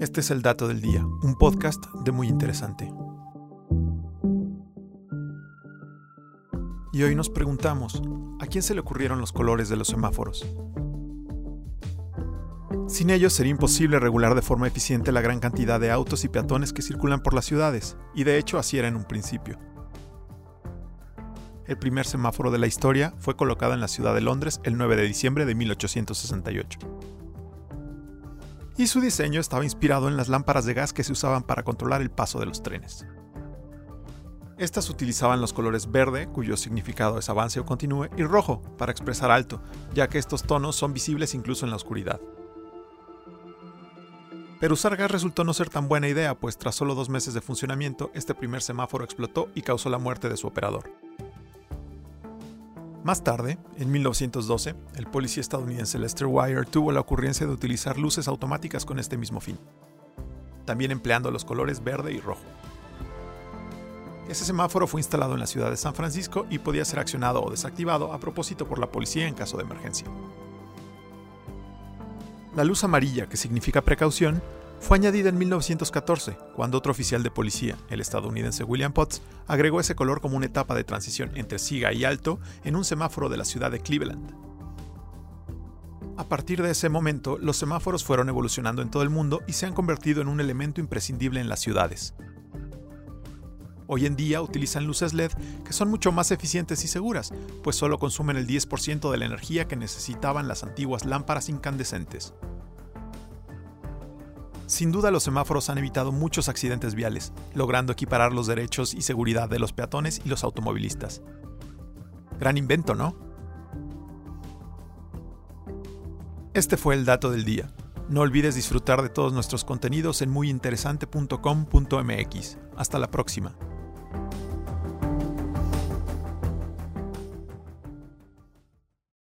Este es el Dato del Día, un podcast de muy interesante. Y hoy nos preguntamos, ¿a quién se le ocurrieron los colores de los semáforos? Sin ellos sería imposible regular de forma eficiente la gran cantidad de autos y peatones que circulan por las ciudades, y de hecho así era en un principio. El primer semáforo de la historia fue colocado en la ciudad de Londres el 9 de diciembre de 1868 y su diseño estaba inspirado en las lámparas de gas que se usaban para controlar el paso de los trenes. Estas utilizaban los colores verde, cuyo significado es avance o continúe, y rojo, para expresar alto, ya que estos tonos son visibles incluso en la oscuridad. Pero usar gas resultó no ser tan buena idea, pues tras solo dos meses de funcionamiento, este primer semáforo explotó y causó la muerte de su operador. Más tarde, en 1912, el policía estadounidense Lester Wire tuvo la ocurrencia de utilizar luces automáticas con este mismo fin, también empleando los colores verde y rojo. Ese semáforo fue instalado en la ciudad de San Francisco y podía ser accionado o desactivado a propósito por la policía en caso de emergencia. La luz amarilla, que significa precaución, fue añadida en 1914, cuando otro oficial de policía, el estadounidense William Potts, agregó ese color como una etapa de transición entre siga y alto en un semáforo de la ciudad de Cleveland. A partir de ese momento, los semáforos fueron evolucionando en todo el mundo y se han convertido en un elemento imprescindible en las ciudades. Hoy en día utilizan luces LED que son mucho más eficientes y seguras, pues solo consumen el 10% de la energía que necesitaban las antiguas lámparas incandescentes. Sin duda los semáforos han evitado muchos accidentes viales, logrando equiparar los derechos y seguridad de los peatones y los automovilistas. Gran invento, ¿no? Este fue el dato del día. No olvides disfrutar de todos nuestros contenidos en muyinteresante.com.mx. Hasta la próxima.